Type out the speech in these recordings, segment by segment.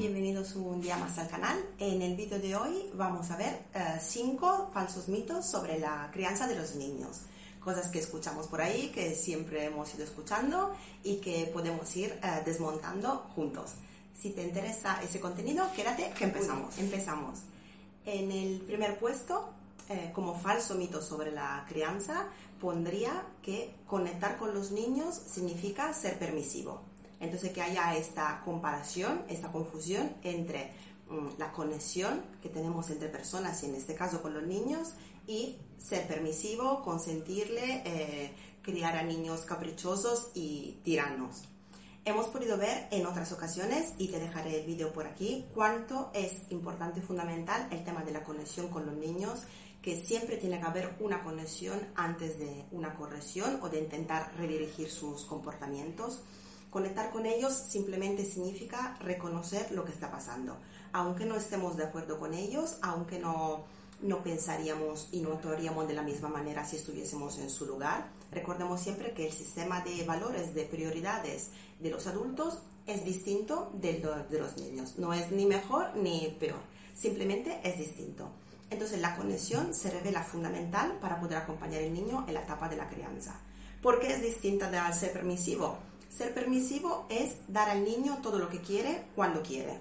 Bienvenidos un día más al canal. En el vídeo de hoy vamos a ver 5 falsos mitos sobre la crianza de los niños. Cosas que escuchamos por ahí, que siempre hemos ido escuchando y que podemos ir uh, desmontando juntos. Si te interesa ese contenido, quédate que empezamos. Empezamos. En el primer puesto, eh, como falso mito sobre la crianza, pondría que conectar con los niños significa ser permisivo. Entonces, que haya esta comparación, esta confusión entre mm, la conexión que tenemos entre personas, y en este caso con los niños, y ser permisivo, consentirle, eh, criar a niños caprichosos y tiranos. Hemos podido ver en otras ocasiones, y te dejaré el vídeo por aquí, cuánto es importante y fundamental el tema de la conexión con los niños, que siempre tiene que haber una conexión antes de una corrección o de intentar redirigir sus comportamientos. Conectar con ellos simplemente significa reconocer lo que está pasando. Aunque no estemos de acuerdo con ellos, aunque no, no pensaríamos y no actuaríamos de la misma manera si estuviésemos en su lugar, recordemos siempre que el sistema de valores, de prioridades de los adultos es distinto del de los niños. No es ni mejor ni peor, simplemente es distinto. Entonces la conexión se revela fundamental para poder acompañar al niño en la etapa de la crianza. ¿Por qué es distinta de ser permisivo? Ser permisivo es dar al niño todo lo que quiere cuando quiere.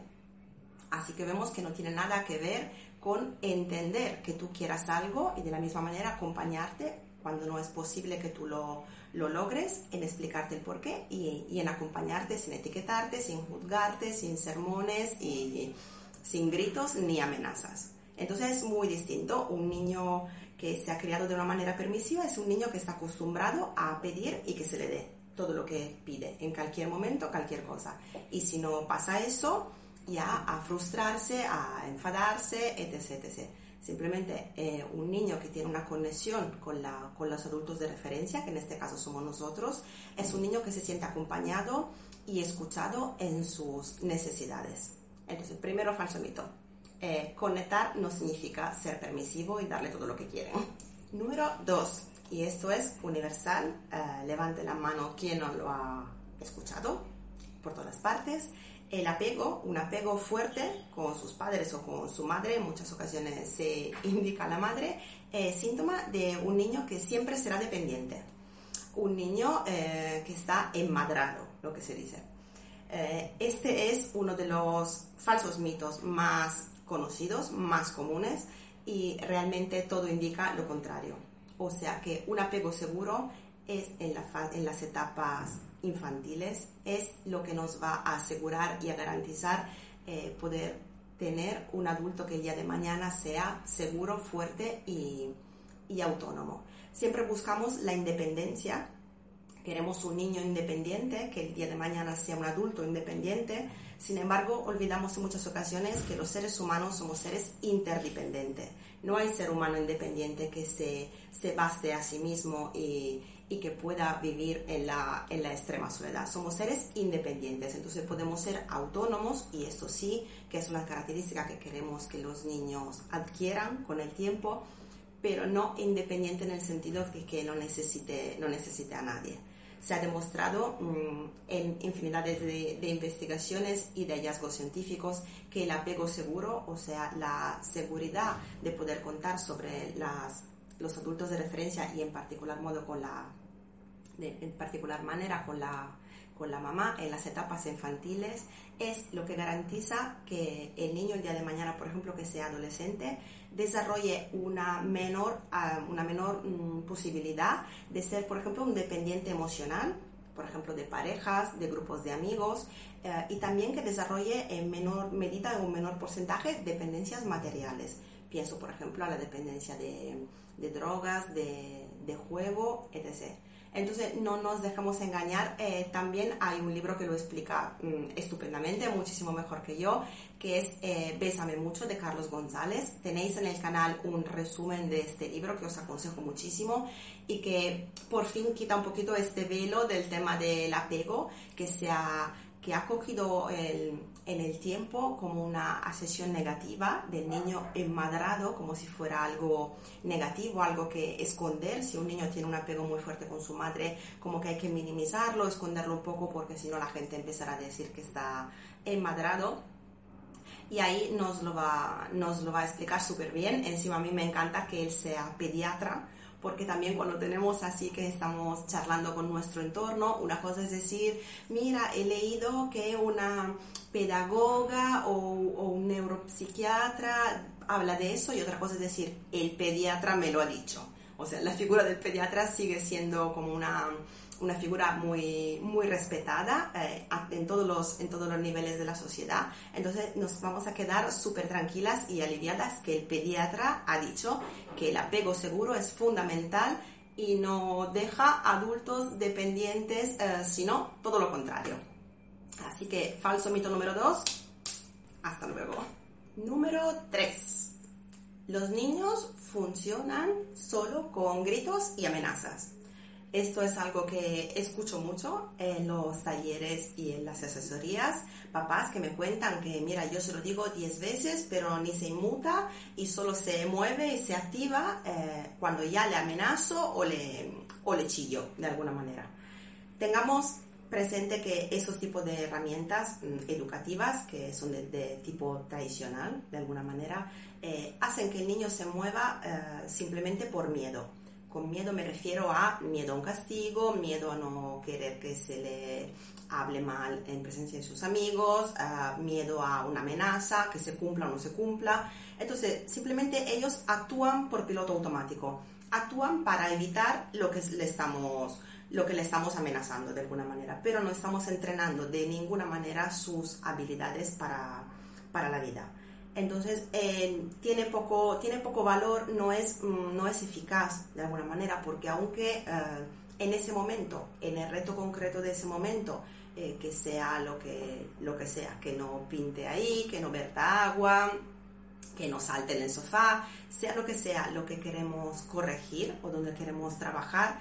Así que vemos que no tiene nada que ver con entender que tú quieras algo y de la misma manera acompañarte cuando no es posible que tú lo, lo logres, en explicarte el porqué y, y en acompañarte sin etiquetarte, sin juzgarte, sin sermones y sin gritos ni amenazas. Entonces es muy distinto. Un niño que se ha criado de una manera permisiva es un niño que está acostumbrado a pedir y que se le dé todo lo que pide en cualquier momento, cualquier cosa. Y si no pasa eso, ya a frustrarse, a enfadarse, etc. etc. Simplemente eh, un niño que tiene una conexión con, la, con los adultos de referencia, que en este caso somos nosotros, es un niño que se siente acompañado y escuchado en sus necesidades. Entonces, primero falso mito. Eh, conectar no significa ser permisivo y darle todo lo que quiere. Número dos, y esto es universal, eh, levante la mano quien no lo ha escuchado por todas partes. El apego, un apego fuerte con sus padres o con su madre, en muchas ocasiones se indica la madre, es síntoma de un niño que siempre será dependiente. Un niño eh, que está enmadrado, lo que se dice. este es uno de los falsos mitos más conocidos, más comunes, y realmente todo indica lo contrario. O sea que un apego seguro es en, las etapas infantiles, es lo que nos va a asegurar y a garantizar eh, poder tener un adulto que el día de mañana sea seguro, fuerte y, y autónomo. Siempre buscamos la independencia, queremos un niño independiente, que el día de mañana sea un adulto independiente, sin embargo, olvidamos en muchas ocasiones que los seres humanos somos seres interdependentes. No hay ser humano independiente que se, se baste a sí mismo y, y que pueda vivir en la, en la extrema soledad. Somos seres independientes, entonces podemos ser autónomos y esto sí que es una característica que queremos que los niños adquieran con el tiempo, pero no independiente en el sentido de que no necesite, no necesite a nadie se ha demostrado mm, en infinidad de, investigaciones y de hallazgos científicos que el apego seguro, o sea, la seguridad de poder contar sobre las, los adultos de referencia y en particular modo con la, en particular manera con la con la mamá en las etapas infantiles es lo que garantiza que el niño el día de mañana, por ejemplo, que sea adolescente, desarrolle una menor, ah, una menor mm, posibilidad de ser, por ejemplo, un dependiente emocional, por ejemplo, de parejas, de grupos de amigos, eh, y también que desarrolle en menor medida, en un menor porcentaje, dependencias materiales. Pienso, por ejemplo, a la dependencia de, de drogas, de, de juego, etc. Entonces no nos dejamos engañar. Eh, también hay un libro que lo explica mm, estupendamente, muchísimo mejor que yo, que es eh, Bésame mucho de Carlos González. Tenéis en el canal un resumen de este libro que os aconsejo muchísimo y que por fin quita un poquito este velo del tema del apego que se ha que ha cogido en el tiempo como una asesión negativa del niño enmadrado, como si fuera algo negativo, algo que esconder. Si un niño tiene un apego muy fuerte con su madre, como que hay que minimizarlo, esconderlo un poco, porque si no la gente empezará a decir que está enmadrado. Y ahí nos lo va, nos lo va a explicar súper bien. Encima a mí me encanta que él sea pediatra, porque también cuando tenemos así que estamos charlando con nuestro entorno, una cosa es decir, mira, he leído que una pedagoga o, un neuropsiquiatra habla de eso y otra cosa es decir, el pediatra me lo ha dicho. O sea, la figura del pediatra sigue siendo como una una figura muy, muy respetada eh, en, todos los, en todos los niveles de la sociedad. Entonces nos vamos a quedar súper tranquilas y aliviadas que el pediatra ha dicho que el apego seguro es fundamental y no deja adultos dependientes, eh, sino todo lo contrario. Así que falso mito número dos. Hasta luego. Número 3. Los niños funcionan solo con gritos y amenazas. Esto es algo que escucho mucho en los talleres y en las asesorías. Papás que me cuentan que, mira, yo se lo digo 10 veces, pero ni se inmuta y solo se mueve y se activa eh, cuando ya le amenazo o le, o le chillo de alguna manera. Tengamos presente que esos tipos de herramientas mm, educativas, que son de, tipo tradicional, de alguna manera, eh, hacen que el niño se mueva eh, simplemente por miedo con miedo me refiero a miedo a un castigo, miedo a no querer que se le hable mal en presencia de sus amigos, miedo a una amenaza, que se cumpla o no se cumpla. Entonces, simplemente ellos actúan por piloto automático, actúan para evitar lo que le estamos lo que le estamos amenazando de alguna manera, pero no estamos entrenando de ninguna manera sus habilidades para, para la vida entonces eh, tiene, poco, tiene poco valor, no es, mm, no es eficaz de alguna manera, porque aunque eh, en ese momento, en el reto concreto de ese momento, eh, que sea lo que, lo que sea, que no pinte ahí, que no verta agua, que no salte en el sofá, sea lo que sea lo que queremos corregir o donde queremos trabajar,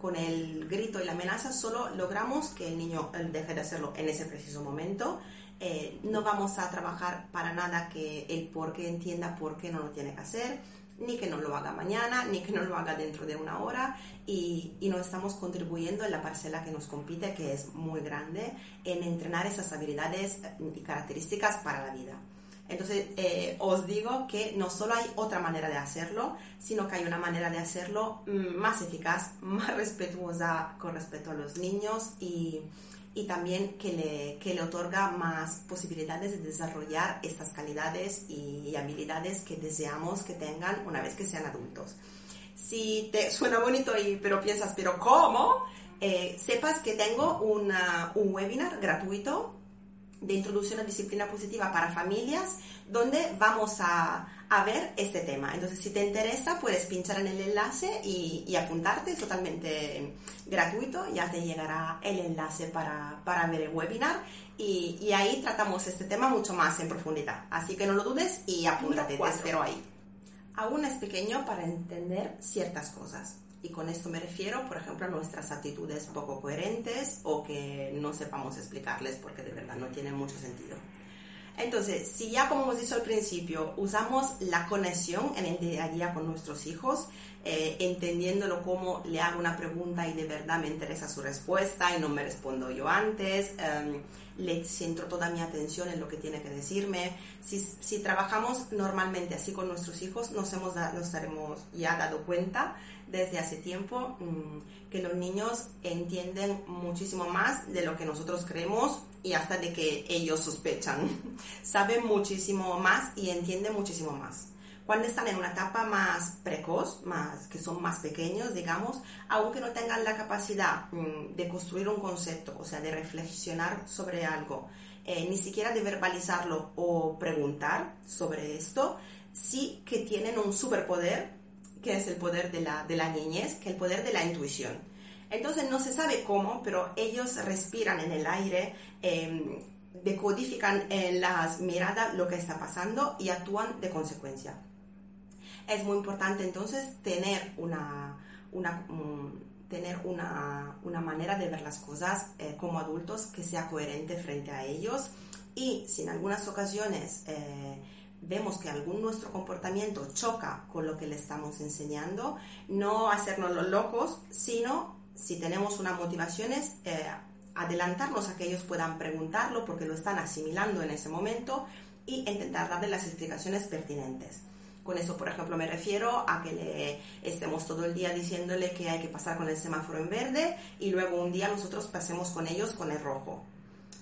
con el grito y la amenaza solo logramos que el niño deje de hacerlo en ese preciso momento eh, no vamos a trabajar para nada que el por qué entienda por qué no lo tiene que hacer, ni que no lo haga mañana, ni que no lo haga dentro de una hora, y, y no estamos contribuyendo en la parcela que nos compite, que es muy grande, en entrenar esas habilidades y características para la vida. Entonces, eh, os digo que no solo hay otra manera de hacerlo, sino que hay una manera de hacerlo mm, más eficaz, más respetuosa con respecto a los niños y, y también que le, que le otorga más posibilidades de desarrollar estas calidades y, habilidades que deseamos que tengan una vez que sean adultos. Si te suena bonito y pero piensas, pero ¿cómo? Eh, sepas que tengo un webinar gratuito de introducción a disciplina positiva para familias, donde vamos a, a, ver este tema. Entonces, si te interesa, puedes pinchar en el enlace y, y apuntarte, es totalmente gratuito, ya te llegará el enlace para, para ver el webinar y, y, ahí tratamos este tema mucho más en profundidad. Así que no lo dudes y apúntate, te espero ahí. Aún es pequeño para entender ciertas cosas. Y con esto me refiero, por ejemplo, a nuestras actitudes poco coherentes o que no sepamos explicarles porque de verdad no tienen mucho sentido. Entonces, si ya como hemos dicho al principio, usamos la conexión en el día a día con nuestros hijos, eh, entendiéndolo como le hago una pregunta y de verdad me interesa su respuesta y no me respondo yo antes, em, le centro toda mi atención en lo que tiene que decirme. Si, si trabajamos normalmente así con nuestros hijos, nos, hemos nos haremos ya dado cuenta desde hace tiempo mm, que los niños entienden muchísimo más de lo que nosotros creemos y hasta de que ellos sospechan. Saben muchísimo más y entienden muchísimo más. Cuando están en una etapa más precoz, más, que son más pequeños, digamos, aunque no tengan la capacidad mm, de construir un concepto, o sea, de reflexionar sobre algo, eh, ni siquiera de verbalizarlo o preguntar sobre esto, sí que tienen un superpoder que es el poder de la, de la niñez, que es el poder de la intuición. Entonces no se sabe cómo, pero ellos respiran en el aire, eh, decodifican en las miradas lo que está pasando y actúan de consecuencia. Es muy importante entonces tener una, una mm, tener una, una, manera de ver las cosas eh, como adultos que sea coherente frente a ellos y si en algunas ocasiones eh, vemos que algún nuestro comportamiento choca con lo que le estamos enseñando, no hacernos los locos, sino si tenemos una motivación es eh, adelantarnos a que ellos puedan preguntarlo porque lo están asimilando en ese momento y intentar darle las explicaciones pertinentes. Con eso, por ejemplo, me refiero a que le estemos todo el día diciéndole que hay que pasar con el semáforo en verde y luego un día nosotros pasemos con ellos con el rojo.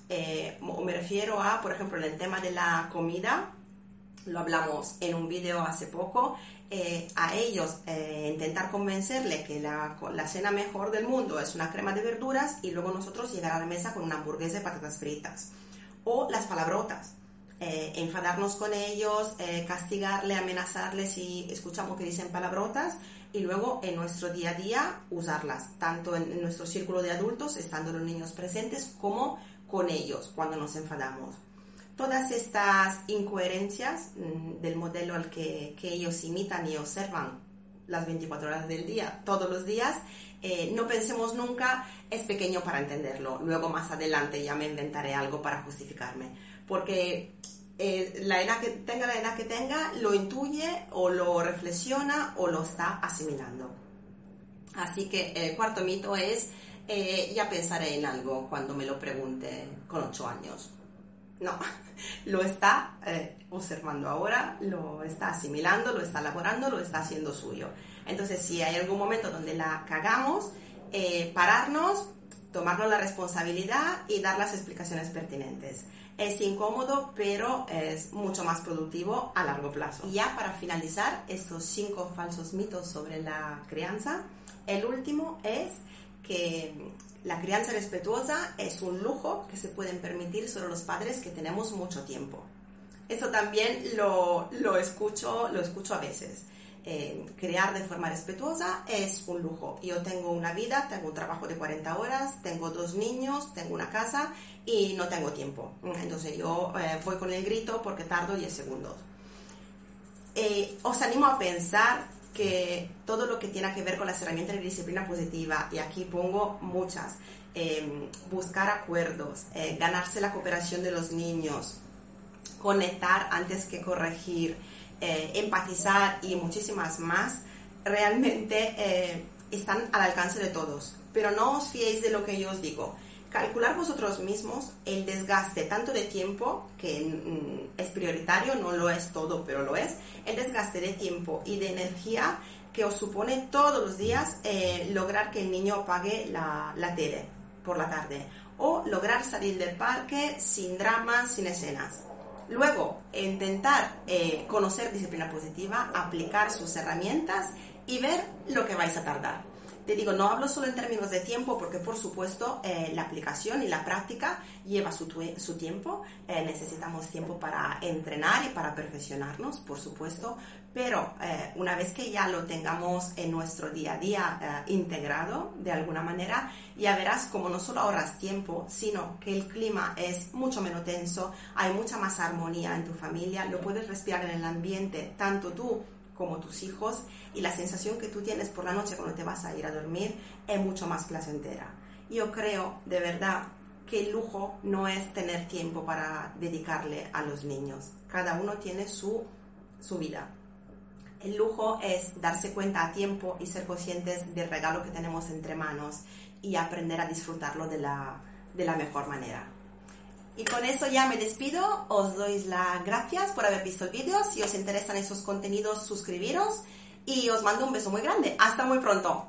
Eh, me refiero a, por ejemplo, en el tema de la comida, lo hablamos en un vídeo hace poco, eh, a ellos eh, intentar convencerle que la, la, cena mejor del mundo es una crema de verduras y luego nosotros llegar a la mesa con una hamburguesa de patatas fritas. O las palabrotas. Eh, enfadarnos con ellos, castigarle, amenazarles si escuchamos que dicen palabrotas y luego en nuestro día a día usarlas, tanto en nuestro círculo de adultos, estando los niños presentes, como con ellos cuando nos enfadamos todas estas incoherencias mm, del modelo al que, ellos imitan y observan las 24 horas del día, todos los días, eh, no pensemos nunca es pequeño para entenderlo. Luego más adelante ya me inventaré algo para justificarme. Porque eh, la edad que tenga, la edad que tenga, lo intuye o lo reflexiona o lo está asimilando. Así que el cuarto mito es, eh, ya pensaré en algo cuando me lo pregunte con 8 años. No, lo está eh, observando ahora, lo está asimilando, lo está elaborando, lo está haciendo suyo. Entonces, si hay algún momento donde la cagamos, eh, pararnos, tomarnos la responsabilidad y dar las explicaciones pertinentes. Es incómodo, pero es mucho más productivo a largo plazo. Y ya para finalizar estos cinco falsos mitos sobre la crianza, el último es que la crianza respetuosa es un lujo que se pueden permitir solo los padres que tenemos mucho tiempo. Eso también lo, lo escucho, lo escucho a veces. Eh, crear de forma respetuosa es un lujo. Yo tengo una vida, tengo un trabajo de 40 horas, tengo dos niños, tengo una casa y no tengo tiempo. Entonces yo eh, con el grito porque tardo 10 segundos. Eh, os animo a pensar que todo lo que tiene que ver con las herramientas de disciplina positiva, y aquí pongo muchas, em, buscar acuerdos, eh, ganarse la cooperación de los niños, conectar antes que corregir, eh, empatizar y muchísimas más, realmente eh, están al alcance de todos. Pero no os fiéis de lo que yo os digo calcular vosotros mismos el desgaste tanto de tiempo, que mm, es prioritario, no lo es todo, pero lo es, el desgaste de tiempo y de energía que os supone todos los días eh, lograr que el niño apague la, tele por la tarde o lograr salir del parque sin dramas, sin escenas. Luego, intentar eh, conocer disciplina positiva, aplicar sus herramientas y ver lo que vais a tardar. Te digo, no hablo solo en términos de tiempo, porque por supuesto eh, la aplicación y la práctica lleva su, su tiempo. Eh, necesitamos tiempo para entrenar y para perfeccionarnos, por supuesto, pero eh, una vez que ya lo tengamos en nuestro día a día integrado de alguna manera, ya verás como no solo ahorras tiempo, sino que el clima es mucho menos tenso, hay mucha más armonía en tu familia, lo puedes respirar en el ambiente, tanto tú como tus hijos y la sensación que tú tienes por la noche cuando te vas a ir a dormir es mucho más placentera. Yo creo de verdad que el lujo no es tener tiempo para dedicarle a los niños. Cada uno tiene su, su vida. El lujo es darse cuenta a tiempo y ser conscientes del regalo que tenemos entre manos y aprender a disfrutarlo de la, de la mejor manera. Y con eso ya me despido. Os doy las gracias por haber visto el vídeo. Si os interesan esos contenidos, suscribiros. Y os mando un beso muy grande. Hasta muy pronto.